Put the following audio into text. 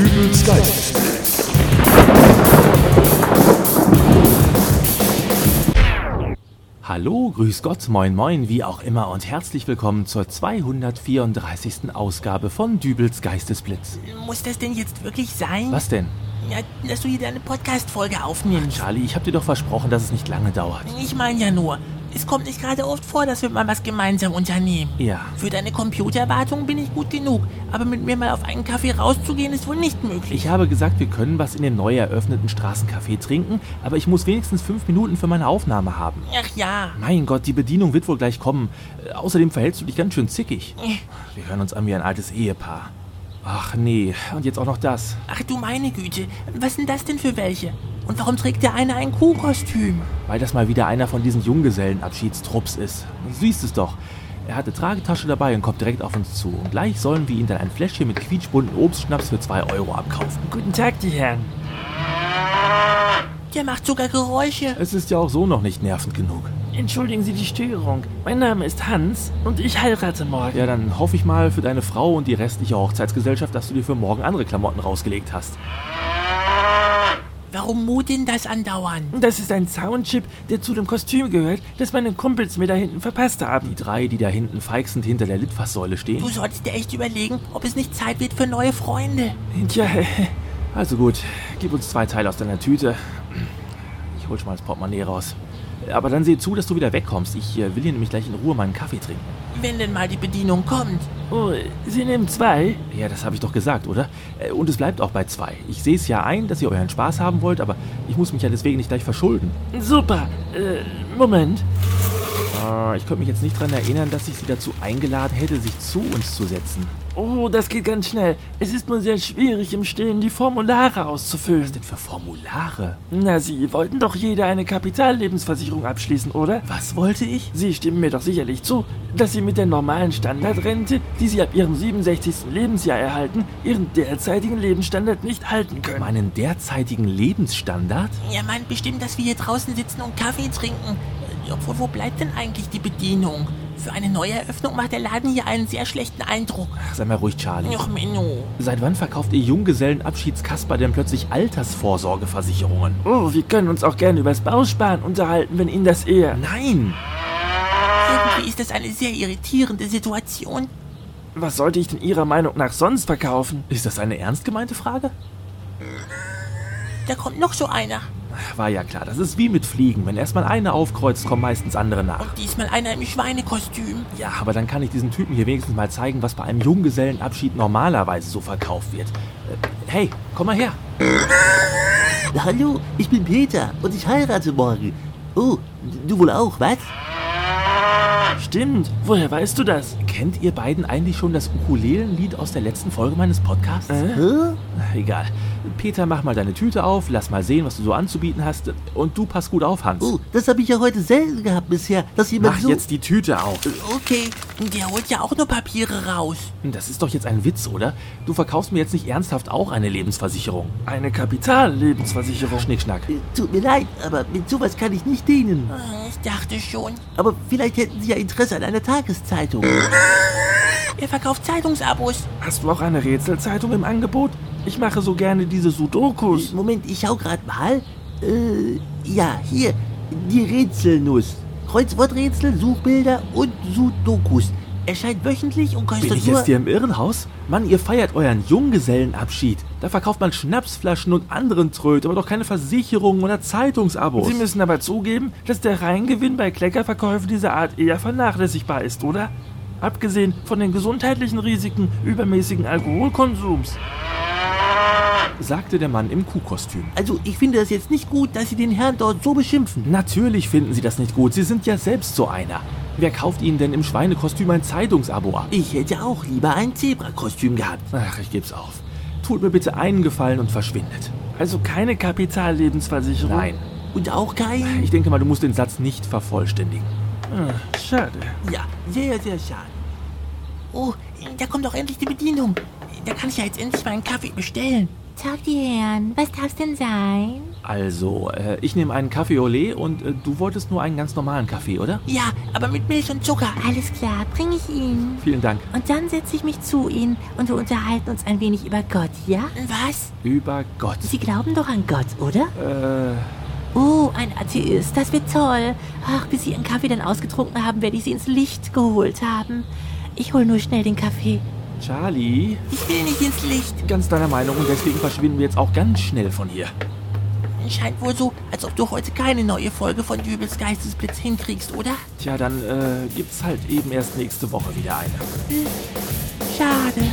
Dübels Geistesblitz. Hallo, grüß Gott, moin moin, wie auch immer und herzlich willkommen zur 234. Ausgabe von Dübels Geistesblitz. Muss das denn jetzt wirklich sein? Was denn? Ja, dass du hier deine Podcast-Folge aufnimmst. Charlie, ich hab dir doch versprochen, dass es nicht lange dauert. Ich meine ja nur, es kommt nicht gerade oft vor, dass wir mal was gemeinsam unternehmen. Ja. Für deine Computerwartung bin ich gut genug, aber mit mir mal auf einen Kaffee rauszugehen ist wohl nicht möglich. Ich habe gesagt, wir können was in dem neu eröffneten Straßencafé trinken, aber ich muss wenigstens fünf Minuten für meine Aufnahme haben. Ach ja. Mein Gott, die Bedienung wird wohl gleich kommen. Äh, Außerdem verhältst du dich ganz schön zickig. Äh, Wir hören uns an wie ein altes Ehepaar. Ach nee, und jetzt auch noch das. Ach du meine Güte, was sind das denn für welche? Und warum trägt der eine ein Kuhkostüm? Weil das mal wieder einer von diesen Junggesellenabschiedstrupps ist. Du siehst es doch. Er hat eine Tragetasche dabei und kommt direkt auf uns zu. Und gleich sollen wir ihm dann ein Fläschchen mit quietschbunten Obstschnaps für 2 Euro abkaufen. Guten Tag, die Herren. Der macht sogar Geräusche. Es ist ja auch so noch nicht nervend genug. Entschuldigen Sie die Störung. Mein Name ist Hans und ich heirate morgen. Ja, dann hoffe ich mal für deine Frau und die restliche Hochzeitsgesellschaft, dass du dir für morgen andere Klamotten rausgelegt hast. Warum mut denn das andauern? Das ist ein Soundchip, der zu dem Kostüm gehört, das meine Kumpels mir da hinten verpasst haben. Die drei, die da hinten feixend hinter der Litfaßsäule stehen. Du solltest dir echt überlegen, ob es nicht Zeit wird für neue Freunde. Tja, Also gut, gib uns zwei Teile aus deiner Tüte. Ich hol schon mal das Portemonnaie raus. Aber dann seh zu, dass du wieder wegkommst. Ich äh, will hier nämlich gleich in Ruhe meinen Kaffee trinken. Wenn denn mal die Bedienung kommt. Oh, Sie nehmen zwei? Ja, das habe ich doch gesagt, oder? Äh, Und es bleibt auch bei zwei. Ich sehe es ja ein, dass ihr euren Spaß haben wollt, aber ich muss mich ja deswegen nicht gleich verschulden. Super. Äh, Moment. Äh, ich könnte mich jetzt nicht daran erinnern, dass ich sie dazu eingeladen hätte, sich zu uns zu setzen. Oh, das geht ganz schnell. Es ist nur sehr schwierig, im Stillen die Formulare auszufüllen. Was denn für Formulare? Na, Sie wollten doch jeder eine Kapitallebensversicherung abschließen, oder? Was wollte ich? Sie stimmen mir doch sicherlich zu, dass Sie mit der normalen Standardrente, die Sie ab Ihrem 67. Lebensjahr erhalten, Ihren derzeitigen Lebensstandard nicht halten können. Meinen derzeitigen Lebensstandard? Er meint bestimmt, dass wir hier draußen sitzen und Kaffee trinken. Äh, Obwohl, wo bleibt denn eigentlich die Bedienung? Für eine Neueröffnung macht der Laden hier einen sehr schlechten Eindruck. Ach, sei mal ruhig, Charlie. Ach, Menno. Seit wann verkauft ihr Junggesellenabschiedskasper denn plötzlich Altersvorsorgeversicherungen? Oh, wir können uns auch gerne übers Bausparen unterhalten, wenn Ihnen das eher... Nein! Irgendwie ist das eine sehr irritierende Situation. Was sollte ich denn Ihrer Meinung nach sonst verkaufen? Ist das eine ernst gemeinte Frage? Da kommt noch so einer. War ja klar, das ist wie mit Fliegen. Wenn erstmal eine aufkreuzt, kommen meistens andere nach. Und diesmal einer im Schweinekostüm. Ja, aber dann kann ich diesen Typen hier wenigstens mal zeigen, was bei einem Junggesellenabschied normalerweise so verkauft wird. Äh, hey, komm mal her. Hallo, ich bin Peter und ich heirate morgen. Oh, du wohl auch, was? Stimmt, woher weißt du das? Kennt ihr beiden eigentlich schon das Ukulelenlied aus der letzten Folge meines Podcasts? Äh? Hä? Egal. Peter, mach mal deine Tüte auf, lass mal sehen, was du so anzubieten hast. Und du pass gut auf, Hans. Oh, das habe ich ja heute selten gehabt bisher, dass jemand Mach so... jetzt die Tüte auf. Okay, der holt ja auch nur Papiere raus. Das ist doch jetzt ein Witz, oder? Du verkaufst mir jetzt nicht ernsthaft auch eine Lebensversicherung. Eine Kapitallebensversicherung. Schnickschnack. Äh, Tut mir leid, aber mit sowas kann ich nicht dienen. Äh, Ich dachte schon. Aber vielleicht hätten Sie ja Interesse an einer Tageszeitung. Er verkauft Zeitungsabos. Hast du auch eine Rätselzeitung im Angebot? Ich mache so gerne diese Sudokus. Moment, ich schau grad mal. Äh, ja, hier, die Rätselnuss. Kreuzworträtsel, Suchbilder und Sudokus. Erscheint wöchentlich und kostet Bin ich nur... jetzt hier im Irrenhaus? Mann, ihr feiert euren Junggesellenabschied. Da verkauft man Schnapsflaschen und anderen Tröd, aber doch keine Versicherungen oder Zeitungsabos. Sie müssen aber zugeben, dass der Reingewinn bei Kleckerverkäufen dieser Art eher vernachlässigbar ist, oder? Abgesehen von den gesundheitlichen Risiken übermäßigen Alkoholkonsums. sagte der Mann im Kuhkostüm. Also, ich finde das jetzt nicht gut, dass Sie den Herrn dort so beschimpfen. Natürlich finden Sie das nicht gut. Sie sind ja selbst so einer. Wer kauft Ihnen denn im Schweinekostüm ein Zeitungsabo ab? Ich hätte auch lieber ein Zebrakostüm gehabt. Ach, ich geb's auf. Tut mir bitte einen Gefallen und verschwindet. Also keine Kapitallebensversicherung? Nein. Und auch kein... Ich denke mal, du musst den Satz nicht vervollständigen. Ah, schade. Ja, sehr, sehr schade. Oh, da kommt doch endlich die Bedienung. Da kann ich ja jetzt endlich meinen Kaffee bestellen. Tag, die Herren. Was darf's denn sein? Also, äh, ich nehme einen Kaffee Olé und äh, du wolltest nur einen ganz normalen Kaffee, oder? Ja, aber mit Milch und Zucker. Alles klar, bringe ich Ihnen. Vielen Dank. Und dann setze ich mich zu Ihnen und wir unterhalten uns ein wenig über Gott, ja? Was? Über Gott. Sie glauben doch an Gott, oder? Äh, Oh, ein Atheist, das wird toll. Ach, bis Sie Ihren Kaffee dann ausgetrunken haben, werde ich Sie ins Licht geholt haben. Ich hol nur schnell den Kaffee. Charlie, Ich will nicht ins Licht. ganz deiner Meinung und deswegen verschwinden wir jetzt auch ganz schnell von hier. Scheint wohl so, als ob du heute keine neue Folge von Dübels Geistesblitz hinkriegst, oder? Tja, dann äh, gibt's halt eben erst nächste Woche wieder eine. Schade.